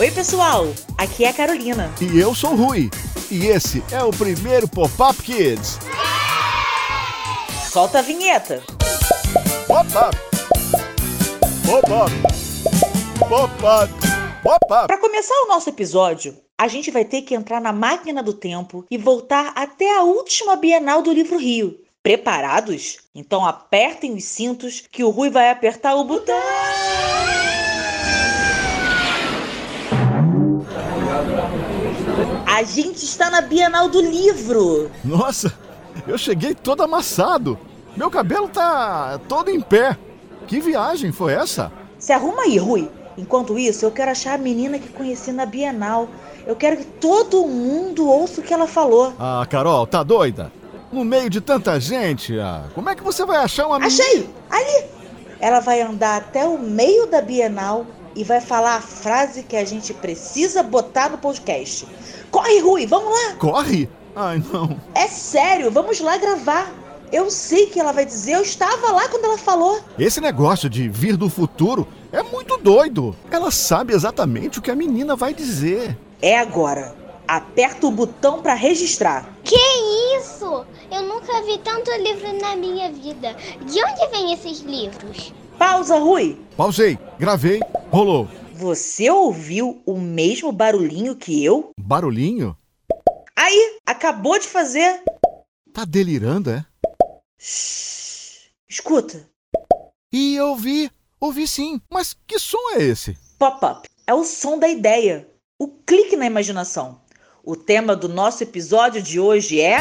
Oi, pessoal! Aqui é a Carolina. E eu sou o Rui. E esse é o primeiro Pop-Up Kids. Solta a vinheta. Pop-Up! Pop-Up! Pop-Up! Pop-Up! Para começar o nosso episódio, a gente vai ter que entrar na máquina do tempo e voltar até a última Bienal do Livro Rio. Preparados? Então apertem os cintos que o Rui vai apertar o botão. A gente está na Bienal do Livro. Nossa, eu cheguei todo amassado. Meu cabelo tá todo em pé. Que viagem foi essa? Se arruma aí, Rui. Enquanto isso, eu quero achar a menina que conheci na Bienal. Eu quero que todo mundo ouça o que ela falou. Ah, Carol, tá doida? No meio de tanta gente, ah, como é que você vai achar uma menina? Achei! Ali! Ela vai andar até o meio da Bienal e vai falar a frase que a gente precisa botar no podcast. Corre, Rui, vamos lá! Corre? Ai, não. É sério, vamos lá gravar. Eu sei que ela vai dizer, eu estava lá quando ela falou. Esse negócio de vir do futuro é muito doido. Ela sabe exatamente o que a menina vai dizer. É agora. Aperta o botão para registrar. Que isso? Eu nunca vi tanto livro na minha vida. De onde vêm esses livros? Pausa, Rui. Pausei, gravei, rolou. Você ouviu o mesmo barulhinho que eu? Barulhinho? Aí, acabou de fazer. Tá delirando, é? Shhh. Escuta. E eu ouvi, ouvi sim. Mas que som é esse? Pop-up é o som da ideia, o clique na imaginação. O tema do nosso episódio de hoje é.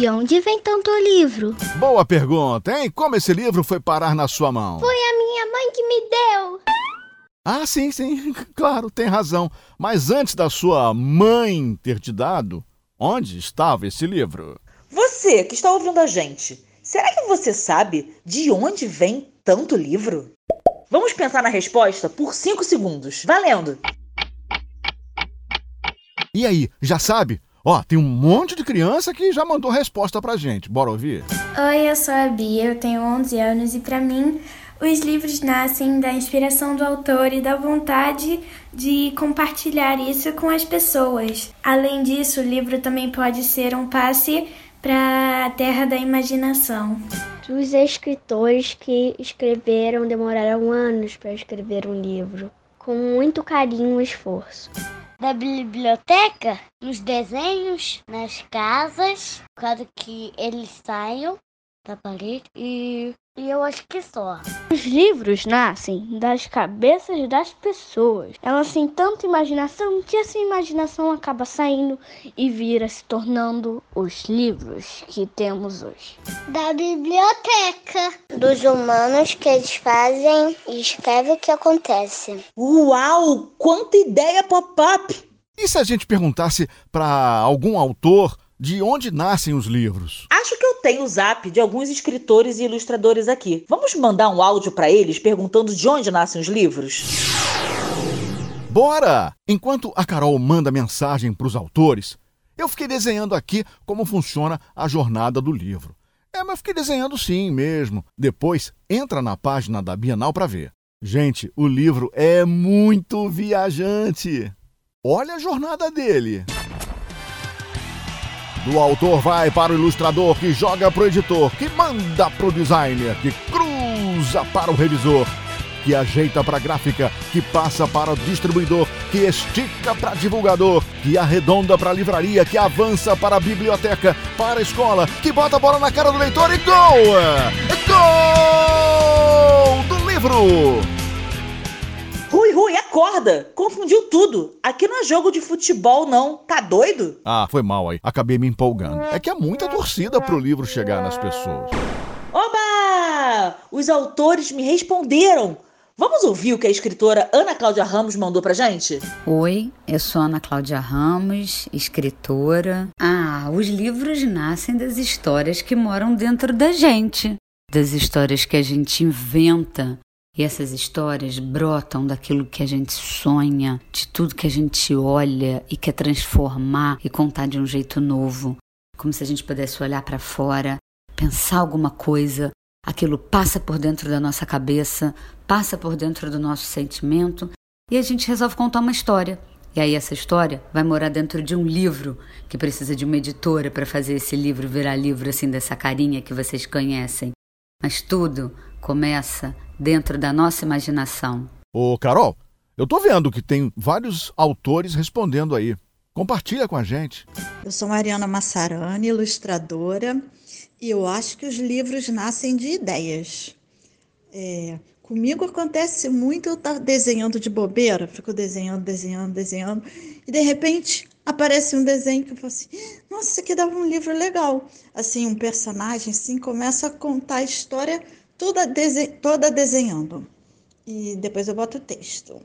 De onde vem tanto livro? Boa pergunta, hein? Como esse livro foi parar na sua mão? Foi a minha mãe que me deu. Ah, sim, sim, claro, tem razão. Mas antes da sua mãe ter te dado, onde estava esse livro? Você que está ouvindo a gente, será que você sabe de onde vem tanto livro? Vamos pensar na resposta por 5 segundos. Valendo! E aí, já sabe? Ó, tem um monte de criança que já mandou resposta pra gente. Bora ouvir? Oi, eu sou a Bia, eu tenho 11 anos e para mim os livros nascem da inspiração do autor e da vontade de compartilhar isso com as pessoas. Além disso, o livro também pode ser um passe para a terra da imaginação. Os escritores que escreveram demoraram anos para escrever um livro, com muito carinho e esforço. Da biblioteca, nos desenhos, nas casas, quando que eles saiam da parede e, e eu acho que só. Os livros nascem das cabeças das pessoas. Elas têm tanta imaginação que essa imaginação acaba saindo e vira se tornando os livros que temos hoje. Da biblioteca. Dos humanos que eles fazem e escrevem o que acontece. Uau! Quanta ideia pop-up! E se a gente perguntasse para algum autor de onde nascem os livros? Acho que eu tenho o zap de alguns escritores e ilustradores aqui. Vamos mandar um áudio para eles perguntando de onde nascem os livros? Bora! Enquanto a Carol manda mensagem para os autores, eu fiquei desenhando aqui como funciona a jornada do livro. É, mas fiquei desenhando sim mesmo. Depois, entra na página da Bienal para ver. Gente, o livro é muito viajante. Olha a jornada dele. Do autor vai para o ilustrador, que joga para o editor, que manda para o designer, que cruza para o revisor, que ajeita para a gráfica, que passa para o distribuidor, que estica para divulgador, que arredonda para a livraria, que avança para a biblioteca, para a escola, que bota a bola na cara do leitor e gol! Gol do livro! Rui, Rui, acorda! Confundiu tudo. Aqui não é jogo de futebol, não. Tá doido? Ah, foi mal aí. Acabei me empolgando. É que há muita torcida pro livro chegar nas pessoas. Oba! Os autores me responderam. Vamos ouvir o que a escritora Ana Cláudia Ramos mandou pra gente? Oi, eu sou Ana Cláudia Ramos, escritora. Ah, os livros nascem das histórias que moram dentro da gente, das histórias que a gente inventa. E essas histórias brotam daquilo que a gente sonha, de tudo que a gente olha e quer transformar e contar de um jeito novo. Como se a gente pudesse olhar para fora, pensar alguma coisa, aquilo passa por dentro da nossa cabeça, passa por dentro do nosso sentimento e a gente resolve contar uma história. E aí essa história vai morar dentro de um livro que precisa de uma editora para fazer esse livro virar livro assim dessa carinha que vocês conhecem. Mas tudo começa dentro da nossa imaginação. Ô, Carol, eu tô vendo que tem vários autores respondendo aí. Compartilha com a gente. Eu sou Mariana Massarani, ilustradora, e eu acho que os livros nascem de ideias. É, comigo acontece muito eu estar tá desenhando de bobeira, fico desenhando, desenhando, desenhando, e de repente aparece um desenho que eu falo assim, nossa, isso aqui dava um livro legal. Assim, um personagem assim começa a contar a história toda, dese toda desenhando. E depois eu boto o texto.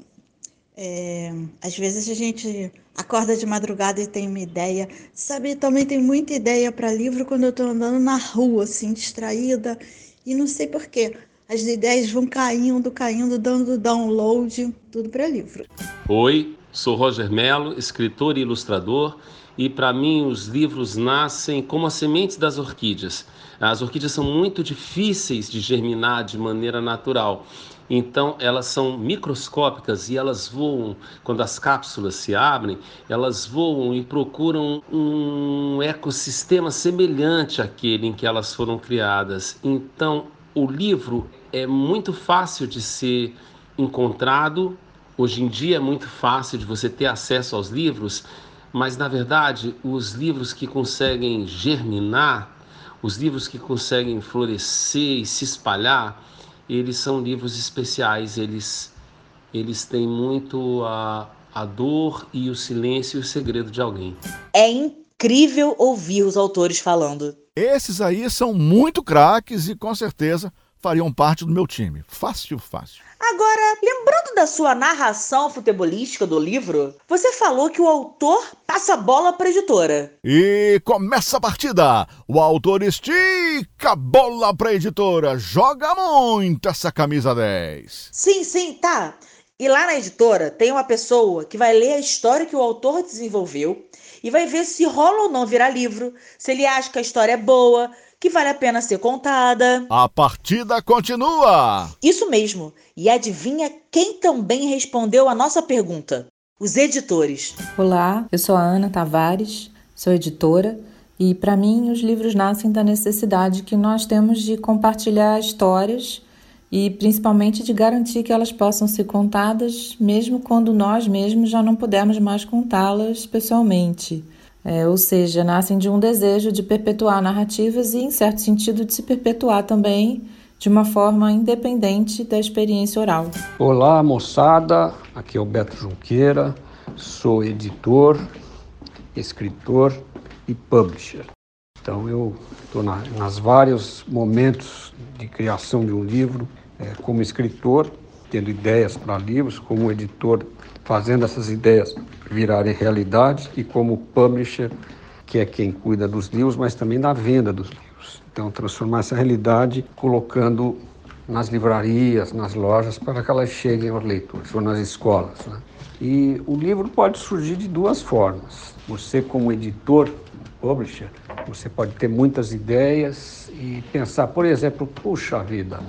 É, às vezes a gente acorda de madrugada e tem uma ideia. Sabe, também tem muita ideia para livro quando eu estou andando na rua, assim, distraída, e não sei porquê. As ideias vão caindo, caindo, dando download, tudo para livro. Oi, sou Roger Mello, escritor e ilustrador, e para mim os livros nascem como as sementes das orquídeas. As orquídeas são muito difíceis de germinar de maneira natural. Então, elas são microscópicas e elas voam, quando as cápsulas se abrem, elas voam e procuram um ecossistema semelhante àquele em que elas foram criadas. Então, o livro é muito fácil de ser encontrado. Hoje em dia é muito fácil de você ter acesso aos livros, mas na verdade, os livros que conseguem germinar, os livros que conseguem florescer e se espalhar, eles são livros especiais, eles, eles têm muito a, a dor e o silêncio e o segredo de alguém. É incrível ouvir os autores falando. Esses aí são muito craques e com certeza fariam parte do meu time. Fácil, fácil. Agora, lembrando da sua narração futebolística do livro, você falou que o autor passa a bola para a editora. E começa a partida. O autor estica a bola para a editora. Joga muito essa camisa 10. Sim, sim, tá. E lá na editora tem uma pessoa que vai ler a história que o autor desenvolveu e vai ver se rola ou não virar livro, se ele acha que a história é boa, que vale a pena ser contada. A partida continua! Isso mesmo. E adivinha quem também respondeu a nossa pergunta? Os editores. Olá, eu sou a Ana Tavares, sou editora. E para mim, os livros nascem da necessidade que nós temos de compartilhar histórias e principalmente de garantir que elas possam ser contadas mesmo quando nós mesmos já não pudermos mais contá-las pessoalmente. É, ou seja, nascem de um desejo de perpetuar narrativas e, em certo sentido, de se perpetuar também de uma forma independente da experiência oral. Olá, moçada. Aqui é o Beto Junqueira. Sou editor, escritor e publisher. Então, eu estou na, nas vários momentos de criação de um livro, é, como escritor, tendo ideias para livros, como editor, fazendo essas ideias virarem realidade, e como publisher, que é quem cuida dos livros, mas também da venda dos livros. Então, transformar essa realidade colocando nas livrarias, nas lojas, para que elas cheguem aos leitores, ou nas escolas. Né? E o livro pode surgir de duas formas. Você, como editor, publisher, você pode ter muitas ideias e pensar, por exemplo, puxa vida,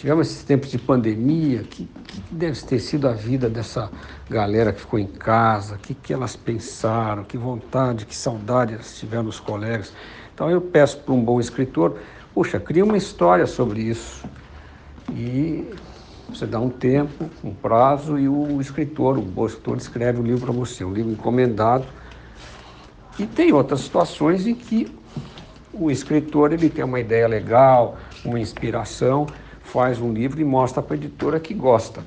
Tivemos esses tempos de pandemia, que, que deve ter sido a vida dessa galera que ficou em casa, o que, que elas pensaram, que vontade, que saudade elas tiveram dos colegas. Então eu peço para um bom escritor, puxa, cria uma história sobre isso. E você dá um tempo, um prazo, e o escritor, o bom escritor, escreve o livro para você, um livro encomendado. E tem outras situações em que o escritor ele tem uma ideia legal, uma inspiração, faz um livro e mostra para a editora que gosta.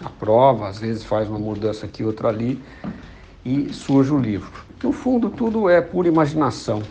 Aprova, às vezes faz uma mudança aqui, outra ali, e surge o livro. No fundo, tudo é pura imaginação,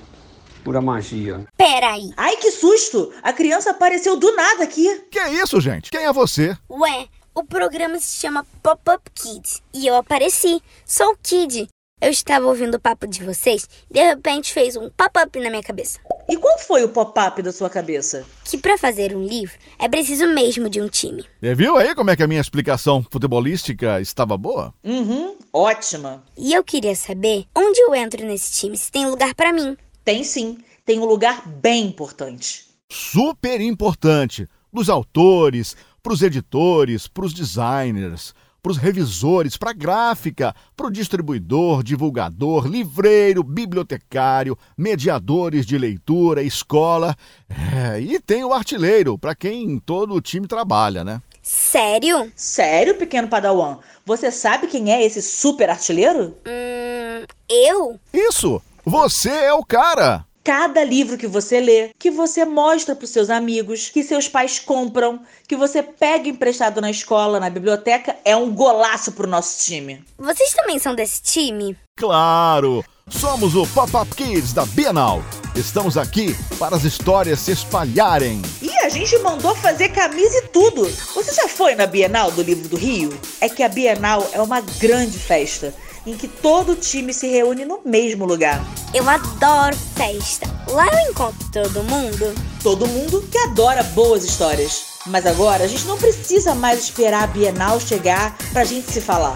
pura magia. Peraí. Ai, que susto! A criança apareceu do nada aqui. Que é isso, gente? Quem é você? Ué, o programa se chama Pop-Up Kids e eu apareci. Sou o Kid. Eu estava ouvindo o papo de vocês e de repente fez um pop-up na minha cabeça. E qual foi o pop-up da sua cabeça? Que para fazer um livro é preciso mesmo de um time. Você viu aí como é que a minha explicação futebolística estava boa? Uhum, ótima. E eu queria saber onde eu entro nesse time, se tem lugar para mim. Tem sim, tem um lugar bem importante. Super importante. Dos autores, para os editores, para os designers para os revisores, para a gráfica, para o distribuidor, divulgador, livreiro, bibliotecário, mediadores de leitura, escola. É, e tem o artilheiro, para quem todo o time trabalha, né? Sério? Sério, pequeno padawan? Você sabe quem é esse super artilheiro? Hum, eu? Isso! Você é o cara! Cada livro que você lê, que você mostra para os seus amigos, que seus pais compram, que você pega emprestado na escola, na biblioteca, é um golaço pro nosso time. Vocês também são desse time? Claro! Somos o Pop-Up Kids da Bienal. Estamos aqui para as histórias se espalharem. E a gente mandou fazer camisa e tudo. Você já foi na Bienal do Livro do Rio? É que a Bienal é uma grande festa em que todo o time se reúne no mesmo lugar. Eu adoro festa. Lá eu encontro todo mundo. Todo mundo que adora boas histórias. Mas agora a gente não precisa mais esperar a Bienal chegar pra gente se falar.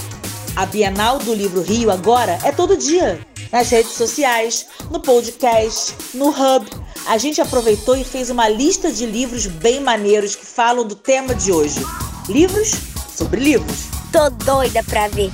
A Bienal do Livro Rio agora é todo dia nas redes sociais, no podcast, no Hub. A gente aproveitou e fez uma lista de livros bem maneiros que falam do tema de hoje. Livros sobre livros. Tô doida pra ver.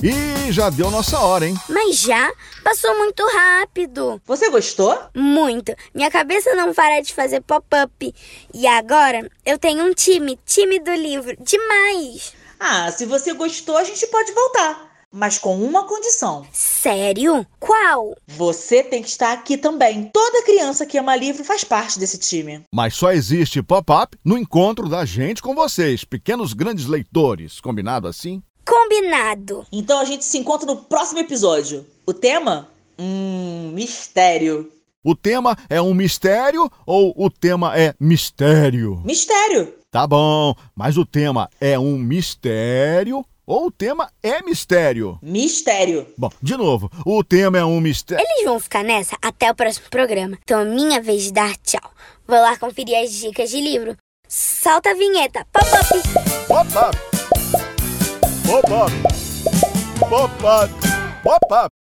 E já deu nossa hora, hein? Mas já? Passou muito rápido. Você gostou? Muito. Minha cabeça não para de fazer pop-up. E agora eu tenho um time, time do livro. Demais. Ah, se você gostou, a gente pode voltar mas com uma condição. Sério? Qual? Você tem que estar aqui também. Toda criança que ama livro faz parte desse time. Mas só existe pop-up no encontro da gente com vocês, pequenos grandes leitores. Combinado assim? Combinado. Então a gente se encontra no próximo episódio. O tema? Hum, mistério. O tema é um mistério ou o tema é mistério? Mistério. Tá bom, mas o tema é um mistério ou o tema é mistério? Mistério. Bom, de novo, o tema é um mistério. Eles vão ficar nessa até o próximo programa. Então é minha vez de dar tchau. Vou lá conferir as dicas de livro. Solta a vinheta. Pop-up. Pop-up. Pop-up. Pop-up. Pop-up.